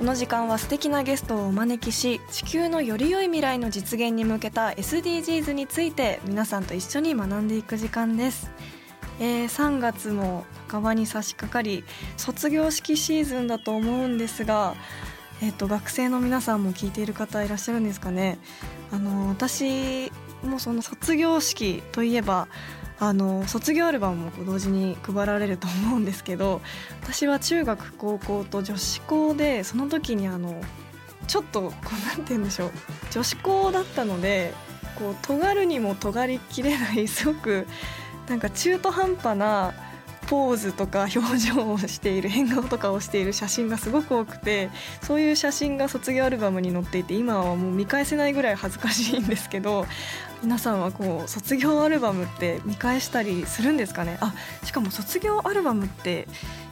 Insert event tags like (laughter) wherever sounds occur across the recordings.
この時間は素敵なゲストをお招きし地球のより良い未来の実現に向けた SDGs について皆さんと一緒に学んでいく時間です、えー3月も半ばに差し掛かり卒業式シーズンだと思うんですがえっと学生の皆さんも聞いている方いらっしゃるんですかね。あの私もその卒業式といえばあの卒業アルバムも同時に配られると思うんですけど (laughs) 私は中学高校と女子校でその時にあのちょっとこうなんて言うんでしょう女子校だったのでこう尖るにも尖りきれない (laughs) すごくなんか中途半端なポーズとか表情をしている変顔とかをしている写真がすごく多くてそういう写真が卒業アルバムに載っていて今はもう見返せないぐらい恥ずかしいんですけど皆さんはこう卒業アルバムって見返したりするんですかね？あしかも卒業アルバムって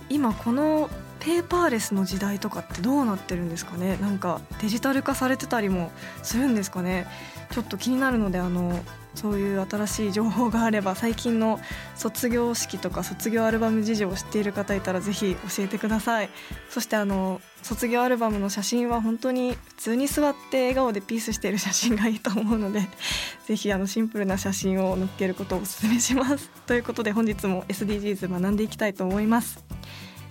今このペーパーレスの時代とかってどうなってるんですかね？なんかデジタル化されてたりもするんですかね？ちょっと気になるのであのそういう新しい情報があれば最近の卒業式とか卒業アルバム事情を知っている方いたらぜひ教えてください。そしてあの卒業アルバムの写真は本当に普通に座って笑顔でピースしている写真がいいと思うので (laughs) ぜひあのシンプルな写真を載っけることをお勧めします。ということで本日も SDGs 学んでいきたいと思います。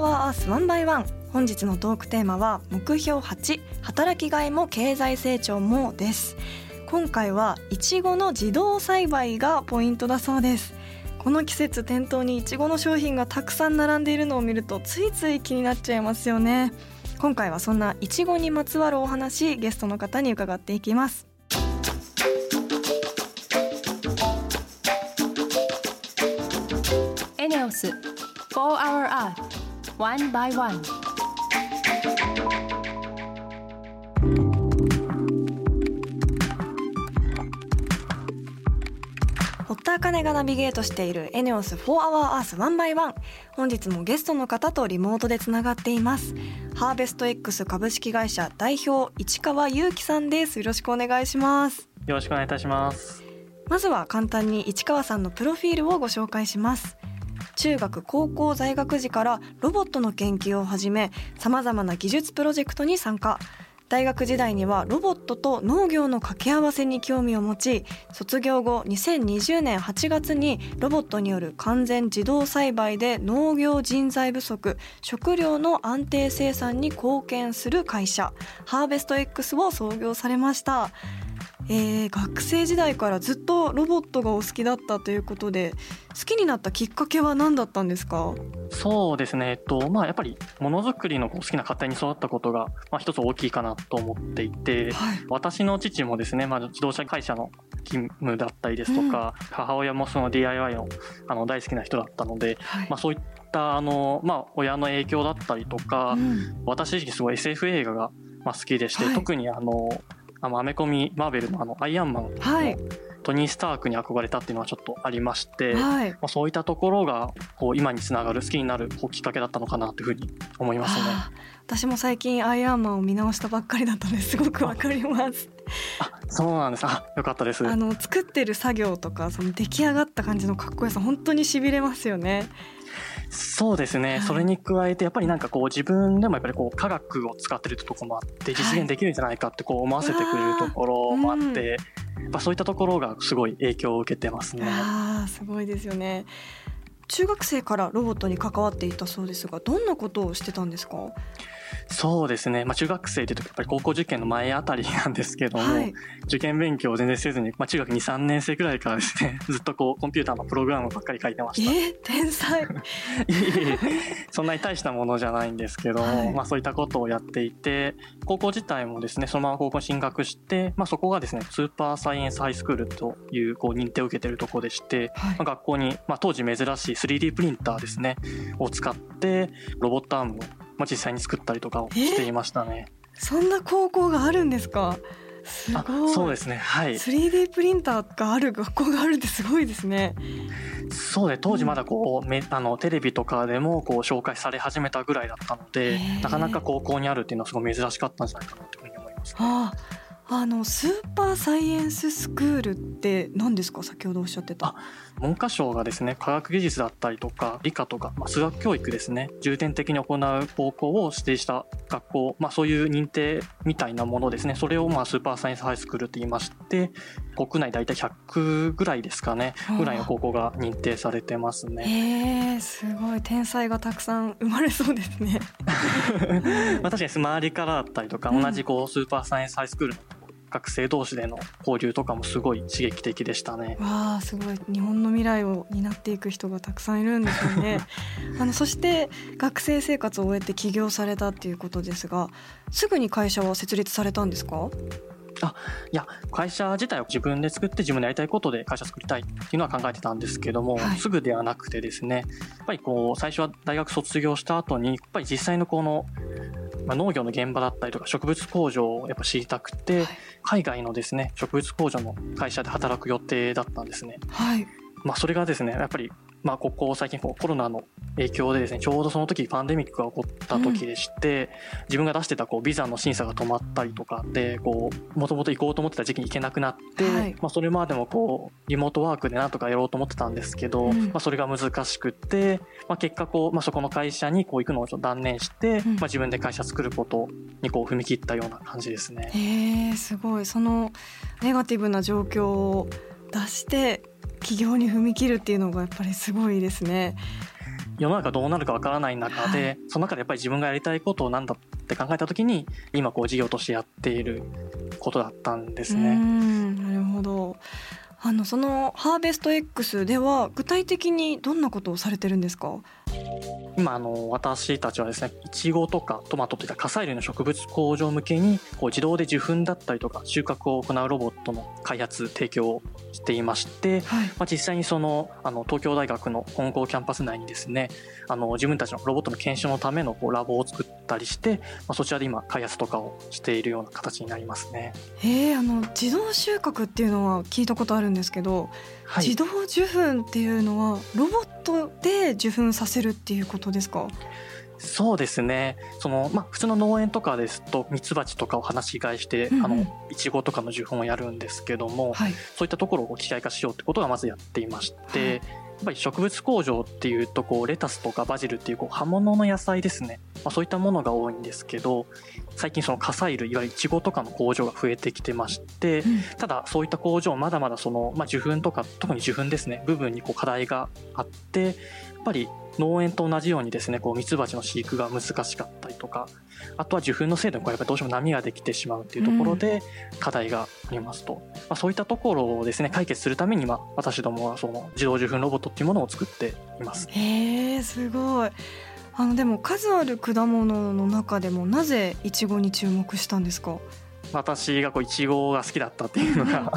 ネオス4 Hour Earth 1 by 1本日のトークテーマは目標8働きがいも経済成長もです。今回はいちごの自動栽培がポイントだそうです。この季節店頭にいちごの商品がたくさん並んでいるのを見るとついつい気になっちゃいますよね。今回はそんないちごにまつわるお話ゲストの方に伺っていきます。エネオス4 Hour Earth One by One. 堀田茜がナビゲートしているエネオス4 Hour Earth 1 by 1本日もゲストの方とリモートでつながっています。ハーベスト X 株式会社代表市川祐樹さんです。よろしくお願いします。よろしくお願いいたします。まずは簡単に市川さんのプロフィールをご紹介します中学高校在学時からロボットの研究を始めさまざまな技術プロジェクトに参加大学時代にはロボットと農業の掛け合わせに興味を持ち卒業後2020年8月にロボットによる完全自動栽培で農業人材不足食料の安定生産に貢献する会社ハーベスト X を創業されました。えー学生時代からずっとロボットがお好きだったということで好きになったきっかけは何だったんですか？そうですね、えっと、まあやっぱりものづくりの好きな家庭に育ったことが、まあ一つ大きいかなと思っていて、はい。私の父もですね、まあ自動車会社の勤務だったりですとか、母親もその DIY のあの大好きな人だったので、はい。まあそういったあの、まあ親の影響だったりとか、うん。私自身すごい SF 映画がまあ好きでして、はい。特にあの、あのアメコミマーベルのあのアイアンマン。のはい。トニー・スタークに憧れたっていうのはちょっとありまして、はい。まあ、そういったところがこう今につながる好きになるこうきっかけだったのかなというふうに思いますね。私も最近アイアンマンを見直したばっかりだったのですごくわかります。あそうなんです。あよかったです。あの作ってる作業とかその出来上がった感じのかっこよさ本当にしびれますよねそうですね、はい。それに加えてやっぱりなんかこう自分でもやっぱりこう科学を使ってるところもあって実現できるんじゃないかってこう思わせてくれるところもあって、うわーやっぱそういったところがすごい影響を受けてますね。あーすごいですよね。中学生からロボットに関わっていたそうですがどんなことをしてたんですか？そうですね、まあ、中学生というとやっぱり高校受験の前あたりなんですけども、はい。受験勉強を全然せずに、まあ、中学23年生くらいからですね (laughs) ずっとこうコンピューターのプログラムばっかり書いてました。えー、天才。(laughs) そんなに大したものじゃないんですけども、はい。まあ、そういったことをやっていて高校自体もですねそのまま高校に進学して、まあ、そこがですねスーパーサイエンスハイスクールというこう認定を受けているところでして、はい。まあ、学校に、まあ、当時珍しい 3D プリンターですねを使ってロボットアームを、まあ、実際に作ったりとかをしていましたね。そんな高校があるんですか？すあごい。そうですね。はい。3D プリンターがある学校があるってすごいですね。そうで当時まだこう、めあのテレビとかでもこう紹介され始めたぐらいだったのでなかなか高校にあるっていうのはすごい珍しかったんじゃないかなというふうに思います。あああのスーパーサイエンススクールって何ですか？先ほどおっしゃってた。あ文科省がですね科学技術だったりとか理科とか、まあ、数学教育ですね。重点的に行う高校を指定した学校、まあ、そういう認定みたいなものですね。それをまあスーパーサイエンスハイスクールって言いまして国内大体100ぐらいですかね。ぐらいの高校が認定されてますね。へえすごい。天才がたくさん生まれそうですね。(laughs) まあ、確かに周りからだったりとか、うん同じこうスーパーサイエンスハイスクールの学生同士での交流とかもすごい刺激的でしたね。わあすごい。日本の未来を担っていく人がたくさんいるんですよね。(laughs) あのそして学生生活を終えて起業されたっていうことですがすぐに会社は設立されたんですか？いや会社自体を自分で作って自分でやりたいことで会社作りたいっていうのは考えてたんですけども、はい。すぐではなくてですねやっぱりこう最初は大学卒業した後にやっぱり実際のこの、まあ、農業の現場だったりとか植物工場をやっぱ知りたくて、はい海外のですね植物工場の会社で働く予定だったんですね。はいまあ、それがですねやっぱり、まあ、ここ最近こうコロナの影響でですねちょうどその時パンデミックが起こった時でして、自分が出してたこうビザの審査が止まったりとかでこうもともと行こうと思ってた時期に行けなくなって、はい。まあ、それまでもこうリモートワークでなんとかやろうと思ってたんですけど、うん。まあ、それが難しくって、まあ、結果こう、まあ、そこの会社にこう行くのをちょっと断念して、うん。まあ、自分で会社作ることにこう踏み切ったような感じですね。へえすごい。そのネガティブな状況を出して起業に踏み切るっていうのがやっぱりすごいですね。世の中どうなるかわからない中で、はい。その中でやっぱり自分がやりたいことをなんだって考えた時に今こう事業としてやっていることだったんですうね。んなるほど。あのそのハーベスト X では具体的にどんなことをされてるんですか？今あの私たちはですねいちごとかトマトといった火砕類の植物工場向けにこう自動で受粉だったりとか収穫を行うロボットの開発提供をしていまして、はい。まあ、実際にそのあの東京大学の本校キャンパス内にですねあの自分たちのロボットの検証のためのこうラボを作ったりして、まあ、そちらで今開発とかをしているような形になりますね。へえあの自動収穫っていうのは聞いたことあるんですけど、はい。自動受粉っていうのはロボットで受粉させるっていうことですか？そうですね。その、まあ、普通の農園とかですとミツバチとかを放し飼いして、うんうん。あのいちごとかの受粉をやるんですけども、はい。そういったところを機械化しようってことがまずやっていまして、はい。やっぱり植物工場っていうとこうレタスとかバジルっていうこう葉物の野菜ですね、まあ、そういったものが多いんですけど最近その火砕類いわゆるイチゴとかの工場が増えてきてまして、うん。ただそういった工場まだまだその、まあ、受粉とか特に受粉ですね部分にこう課題があってやっぱり農園と同じようにですねこうミツバチの飼育が難しかったりとかあとは受粉の精度にこうやっぱりどうしても波ができてしまうっていうところで課題がありますと、まあ、そういったところをですね解決するために、まあ、私どもはその自動受粉ロボットっていうものを作っています。へえすごいあのでも数ある果物の中でもなぜイチゴに注目したんですか？私がこうイチゴが好きだったっていうのが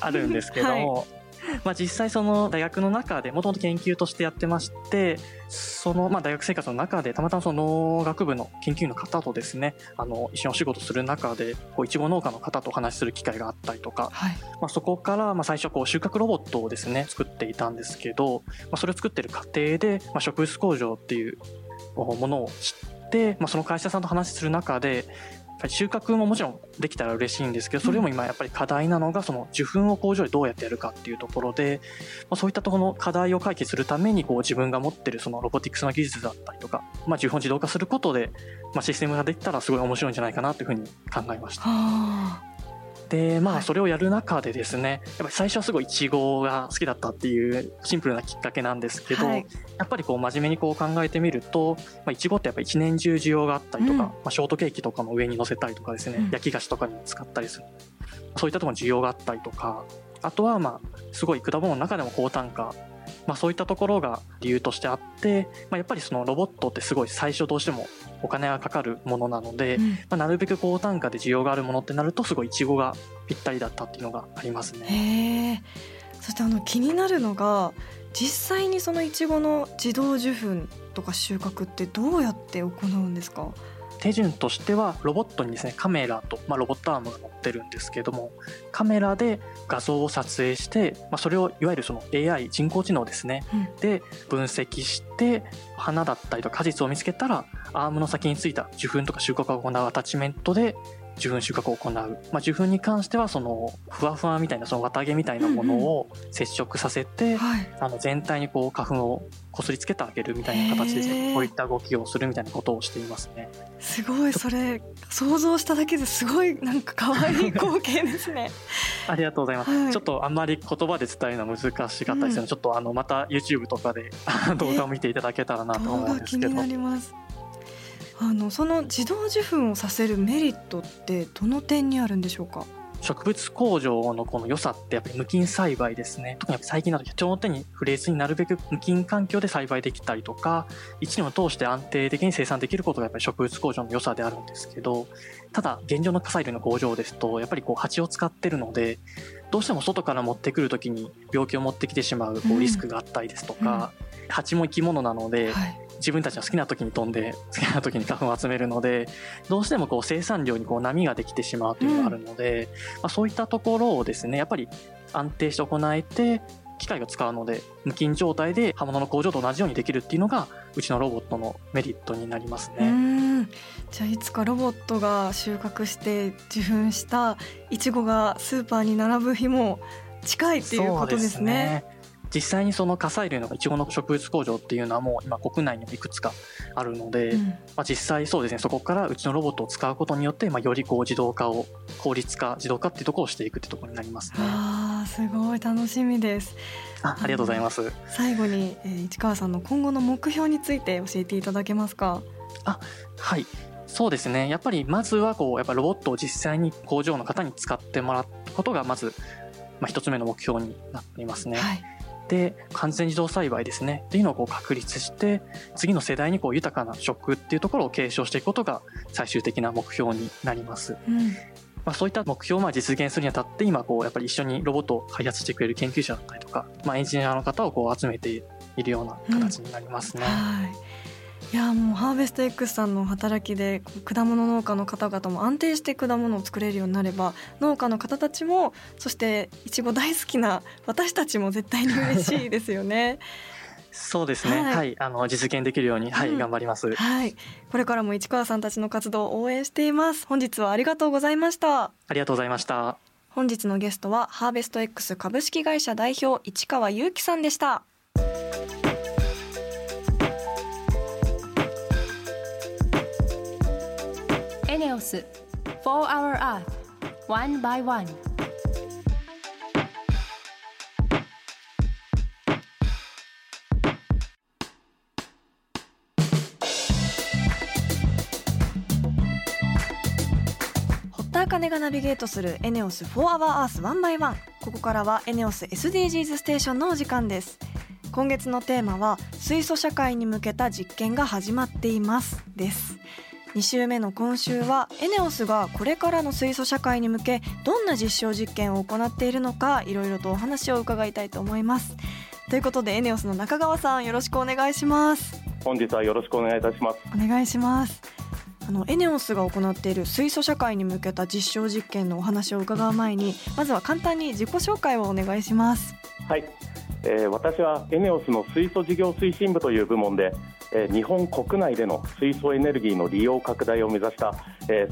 あるんですけども、(laughs) まあ、実際その大学の中でもともと研究としてやってましてそのまあ大学生活の中でたまたまその農学部の研究員の方とですねあの一緒にお仕事する中でこういちご農家の方とお話しする機会があったりとか、はい。まあ、そこからまあ最初こう収穫ロボットをですね作っていたんですけど、まあ、それを作ってる過程で、まあ、植物工場っていうものを知って、まあ、その会社さんと話しする中でぱり収穫ももちろんできたら嬉しいんですけどそれも今やっぱり課題なのがその受粉を工場でどうやってやるかっていうところで、まあ、そういったところの課題を解決するためにこう自分が持ってるそのロボティクスの技術だったりとか、まあ、受粉自動化することで、まあ、システムができたらすごい面白いんじゃないかなというふうに考えました。はでまはい。あそれをやる中でですね、やっぱり最初はすごいイチゴが好きだったっていうシンプルなきっかけなんですけど、はい。やっぱりこう真面目にこう考えてみると、まあ、イチゴってやっぱ一年中需要があったりとか、うん。まあ、ショートケーキとかの上に乗せたりとかですね、うん。焼き菓子とかに使ったりする。そういったところに需要があったりとかあとはまあすごい果物の中でも高単価まあ、そういったところが理由としてあって、まあ、やっぱりそのロボットってすごい最初どうしてもお金がかかるものなので、うん。まあ、なるべく高単価で需要があるものってなるとすごいイチゴがぴったりだったっていうのがありますね。そしてあの気になるのが実際にそのいちごの自動受粉とか収穫ってどうやって行うんですか？手順としてはロボットにですねカメラと、まあ、ロボットアームが乗ってるんですけどもカメラで画像を撮影して、まあ、それをいわゆるその AI 人工知能ですね、うん。で分析して花だったりとか果実を見つけたらアームの先についた受粉とか収穫を行うアタッチメントで受粉収穫を行う、まあ、受粉に関してはそのふわふわみたいなその綿毛みたいなものを接触させて、はい。あの全体にこう花粉をこすりつけてあげるみたいな形でですねこういった動きをするみたいなことをしていますね。すごいそれ想像しただけですごいなんか可愛い (laughs) 光景ですね。ありがとうございます。はい。ちょっとあんまり言葉で伝えるのは難しかったですよね。うん。ちょっとあのまた YouTube とかで動画を見ていただけたらなと動思うんですけど。画気にな。りますあのその自動受粉をさせるメリットってどの点にあるんでしょうか？植物工場のこの良さってやっぱり無菌栽培ですね。特に最近だと人の手に触れずになるべく無菌環境で栽培できたりとか、一年を通して安定的に生産できることがやっぱり植物工場の良さであるんですけど、ただ現状の火砕類の工場ですと、やっぱりこう蜂を使ってるので、どうしても外から持ってくるときに病気を持ってきてしまうこうん。うリスクがあったりですとか、蜂も生き物なので、はい自分たちの好きな時に飛んで好きな時に花粉を集めるのでどうしてもこう生産量にこう波ができてしまうというのがあるので、まあ、そういったところをですねやっぱり安定して行えて機械を使うので無菌状態で刃物の工場と同じようにできるっていうのがうちのロボットのメリットになりますうね。じゃあいつかロボットが収穫して受粉したいちごがスーパーに並ぶ日も近いっていうことですね。実際にその火砕類のイチゴの植物工場っていうのはもう今国内にもいくつかあるので、うんまあ、実際そうですねそこからうちのロボットを使うことによって、まあ、よりこう自動化を効率化自動化っていうところをしていくってところになりますね。あーすごい楽しみですあありがとうございます。最後に、えー市川さんの今後の目標について教えていただけますか？はい。そうですね。やっぱりまずはこう、やっぱロボットを実際に工場の方に使ってもらうことがまず、まあ、一つ目の目標になっていますね。はいで、完全自動栽培ですね。っていうのをこう確立して、次の世代にこう豊かな食っていうところを継承していくことが最終的な目標になります。うんまあ、そういった目標をまあ実現するにあたって、今こう、やっぱり一緒にロボットを開発してくれる研究者だったりとか、まあ、エンジニアの方をこう集めているような形になりますね。はいいやもうハーベスト X さんの働きで果物農家の方々も安定して果物を作れるようになれば農家の方たちもそしていちご大好きな私たちも絶対に嬉しいですよね。(laughs) そうですね。はいはい。あの、実現できるように、はい、うん頑張ります。はいこれからも市川さんたちの活動を応援しています本日はありがとうございましたありがとうございました。本日のゲストはハーベスト X 株式会社代表市川祐樹さんでしたオス4 Hour Earth One by One. 堀田茜がナビゲートするエネオス4 Hour Earth One by One ここからはエネオス SDGs ステーションのお時間です。今月のテーマは水素社会に向けた実験が始まっていますです。2週目の今週はエネオスがこれからの水素社会に向けどんな実証実験を行っているのかいろいろとお話を伺いたいと思います。ということでエネオスの中川さんよろしくお願いします。本日はよろしくお願いいたします。お願いします。あのエネオスが行っている水素社会に向けた実証実験のお話を伺う前にまずは簡単に自己紹介をお願いします。はい。えー、私はエネオスの水素事業推進部という部門で、えー、日本国内での水素エネルギーの利用拡大を目指した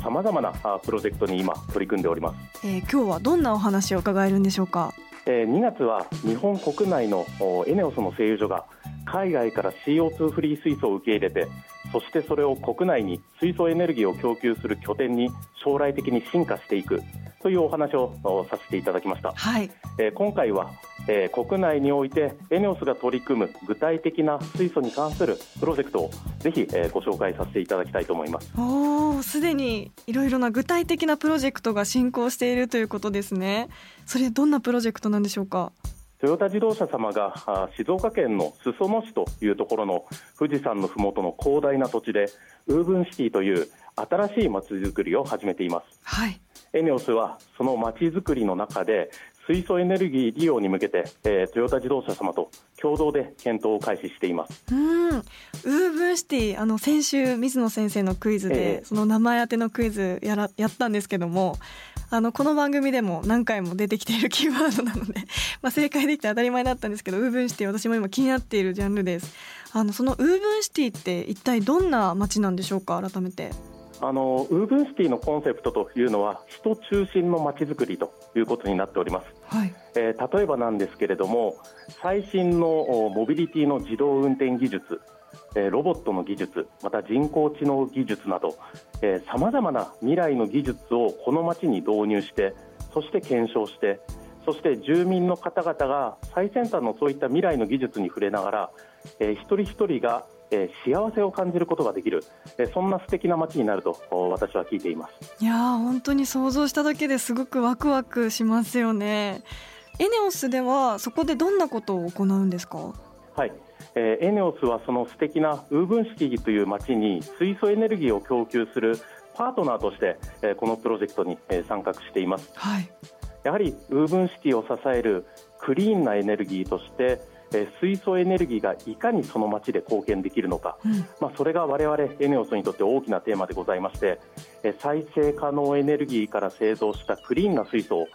さまざまなプロジェクトに今取り組んでおります、えー、今日はどんなお話を伺えるんでしょうか、えー、2月は日本国内のエネオスの製油所が海外から CO2 フリー水素を受け入れてそしてそれを国内に水素エネルギーを供給する拠点に将来的に進化していくというお話をさせていただきました、はい、えー、今回はえー、国内においてエネオスが取り組む具体的な水素に関するプロジェクトをぜひ、えー、ご紹介させていただきたいと思います。おすでにいろいろな具体的なプロジェクトが進行しているということですね。それどんなプロジェクトなんでしょうか？トヨタ自動車様が静岡県の裾野市というところの富士山のふもとの広大な土地でウーブンシティという新しいまちづくりを始めています、はい、エネオスはそのまちづくりの中で水素エネルギー利用に向けて、えー、トヨタ自動車様と共同で検討を開始しています。うん。ウーブンシティあの先週水野先生のクイズで、えー、その名前当てのクイズやらやったんですけどもあのこの番組でも何回も出てきているキーワードなので (laughs) まあ正解できて当たり前だったんですけどウーブンシティ私も今気になっているジャンルです。あのそのウーブンシティって一体どんな街なんでしょうか改めて。あのウーブンシティのコンセプトというのは人中心のまちづくりということになっております、はい、えー、例えばなんですけれども最新のモビリティの自動運転技術えロボットの技術また人工知能技術などさまざまな未来の技術をこの街に導入してそして検証してそして住民の方々が最先端のそういった未来の技術に触れながら、えー、一人一人がえー、幸せを感じることができる、えー、そんな素敵な街になると私は聞いています。いや本当に想像しただけですごくワクワクしますよね。エネオスではそこでどんなことを行うんですか？はい、えー、エネオスはその素敵なウーブンシティという街に水素エネルギーを供給するパートナーとして、えー、このプロジェクトに、えー、参画しています、はい、やはりウーブンシティを支えるクリーンなエネルギーとしてえ水素エネルギーがいかにその街で貢献できるのか、うん、まあ、それが我々エネオスにとって大きなテーマでございまして、え再生可能エネルギーから製造したクリーンな水素を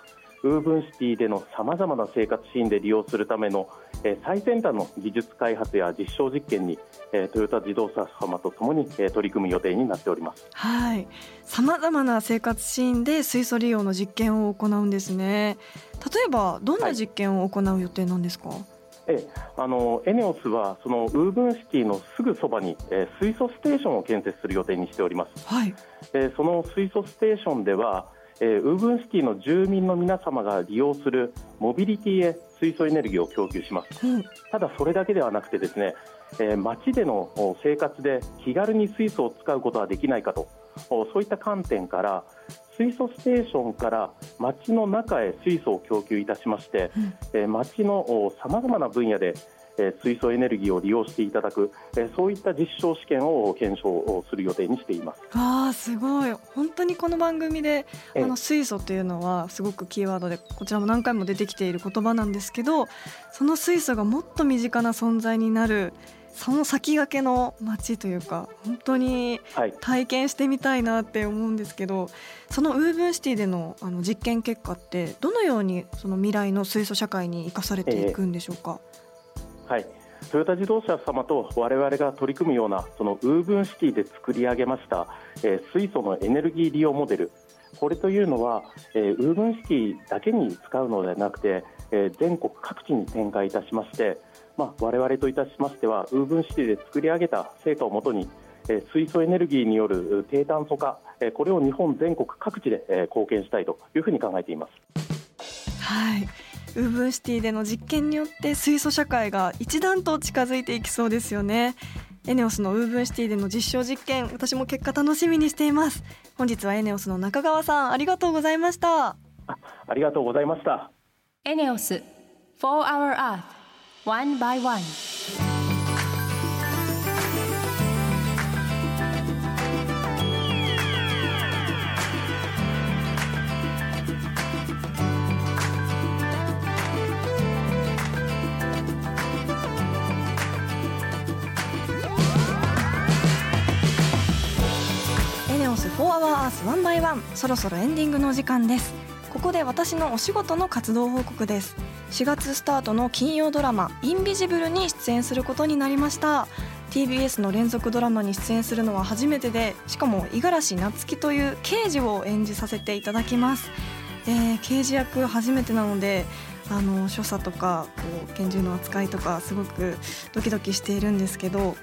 ウーブンシティでのさまざまな生活シーンで利用するための、え最先端の技術開発や実証実験に、えトヨタ自動車様とともに、え取り組む予定になっております。はい。さまざまな生活シーンで水素利用の実験を行うんですね。例えばどんな実験を行う予定なんですか、はいえあのエネオスはそのウーブンシティのすぐそばに、え水素ステーションを建設する予定にしております、はい。えその水素ステーションでは、えウーブンシティの住民の皆様が利用するモビリティへ水素エネルギーを供給します、うん、ただそれだけではなくてですね、え街での生活で気軽に水素を使うことはできないかとそういった観点から水素ステーションから町の中へ水素を供給いたしまして、うん、町のさまざまな分野で水素エネルギーを利用していただくそういった実証試験を検証する予定にしています。あすごい。本当にこの番組であの水素というのはすごくキーワードでこちらも何回も出てきている言葉なんですけどその水素がもっと身近な存在になるその先駆けの街というか本当に体験してみたいなって思うんですけど、はい、そのウーブンシティでのあの実験結果ってどのようにその未来の水素社会に生かされていくんでしょうか、えー、はい。トヨタ自動車様と我々が取り組むようなそのウーブンシティで作り上げました、えー、水素のエネルギー利用モデル。これというのは、えー、ウーブンシティだけに使うのではなくて、えー、全国各地に展開いたしましてまあ、我々といたしましてはウーブンシティで作り上げた成果をもとに水素エネルギーによる低炭素化これを日本全国各地で貢献したいというふうに考えています。はい。ウーブンシティでの実験によって水素社会が一段と近づいていきそうですよね。エネオスのウーブンシティでの実証実験私も結果楽しみにしています。本日はエネオスの中川さんありがとうございました。あありがとうございました。エネオス4 Hour Earth One by One. エネオス4アワーアース1 by 1そろそろエンディングの時間です。ここで私のお仕事の活動報告です。4月スタートの金曜ドラマインビジブルに出演することになりました。TBS の連続ドラマに出演するのは初めてでしかも五十嵐夏樹という刑事を演じさせていただきます、えー、刑事役初めてなのであの所作とかこう拳銃の扱いとかすごくドキドキしているんですけど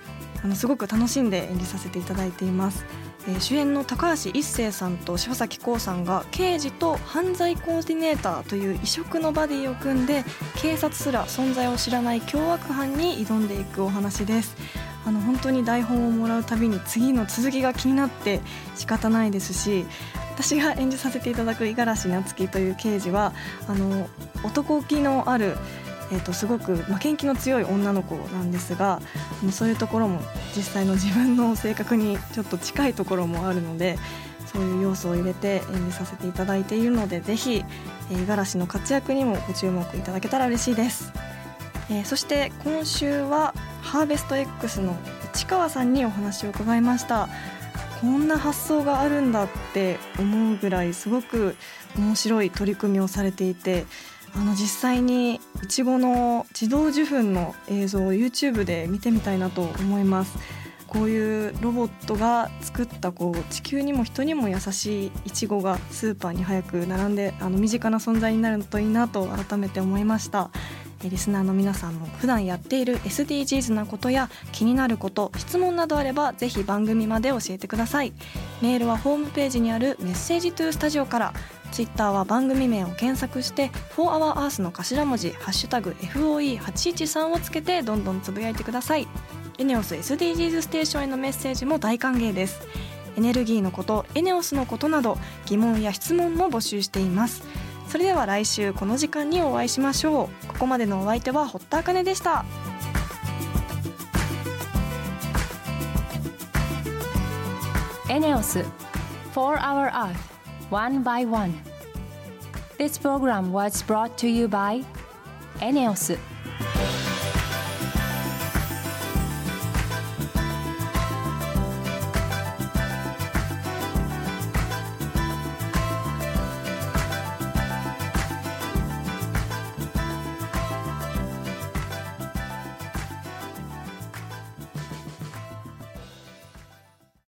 あのすごく楽しんで演じさせていただいています。え、主演の高橋一生さんと柴咲コウさんが刑事と犯罪コーディネーターという異色のバディを組んで警察すら存在を知らない凶悪犯に挑んでいくお話です。あの本当に台本をもらうたびに次の続きが気になって仕方ないですし私が演じさせていただく五十嵐夏樹という刑事はあの男気のあるえー、とすごく負けん気の強い女の子なんですがそういうところも実際の自分の性格にちょっと近いところもあるのでそういう要素を入れて演じさせていただいているのでぜひ五十嵐の活躍にもご注目いただけたら嬉しいです、えー、そして今週はハーベスト X の市川さんにお話を伺いました。こんな発想があるんだって思うぐらいすごく面白い取り組みをされていてあの実際にいちごの自動受粉の映像を YouTube で見てみたいなと思います。こういうロボットが作ったこう地球にも人にも優しいいちごがスーパーに早く並んであの身近な存在になるといいなと改めて思いました。リスナーの皆さんも普段やっている SDGs なことや気になること質問などあればぜひ番組まで教えてください。メールはホームページにあるメッセージトゥースタジオから。ツイッターは番組名を検索して「4HourEarth」の頭文字「ハッシュタグ #FOE813」をつけてどんどんつぶやいてください。エネオス SDGs ステーションへのメッセージも大歓迎です。エネルギーのことエネオスのことなど疑問や質問も募集しています。それでは来週この時間にお会いしましょう。ここまでのお相手は堀田茜でした。エネオス4 Hour Earth one by one. This program was brought to you by ENEOS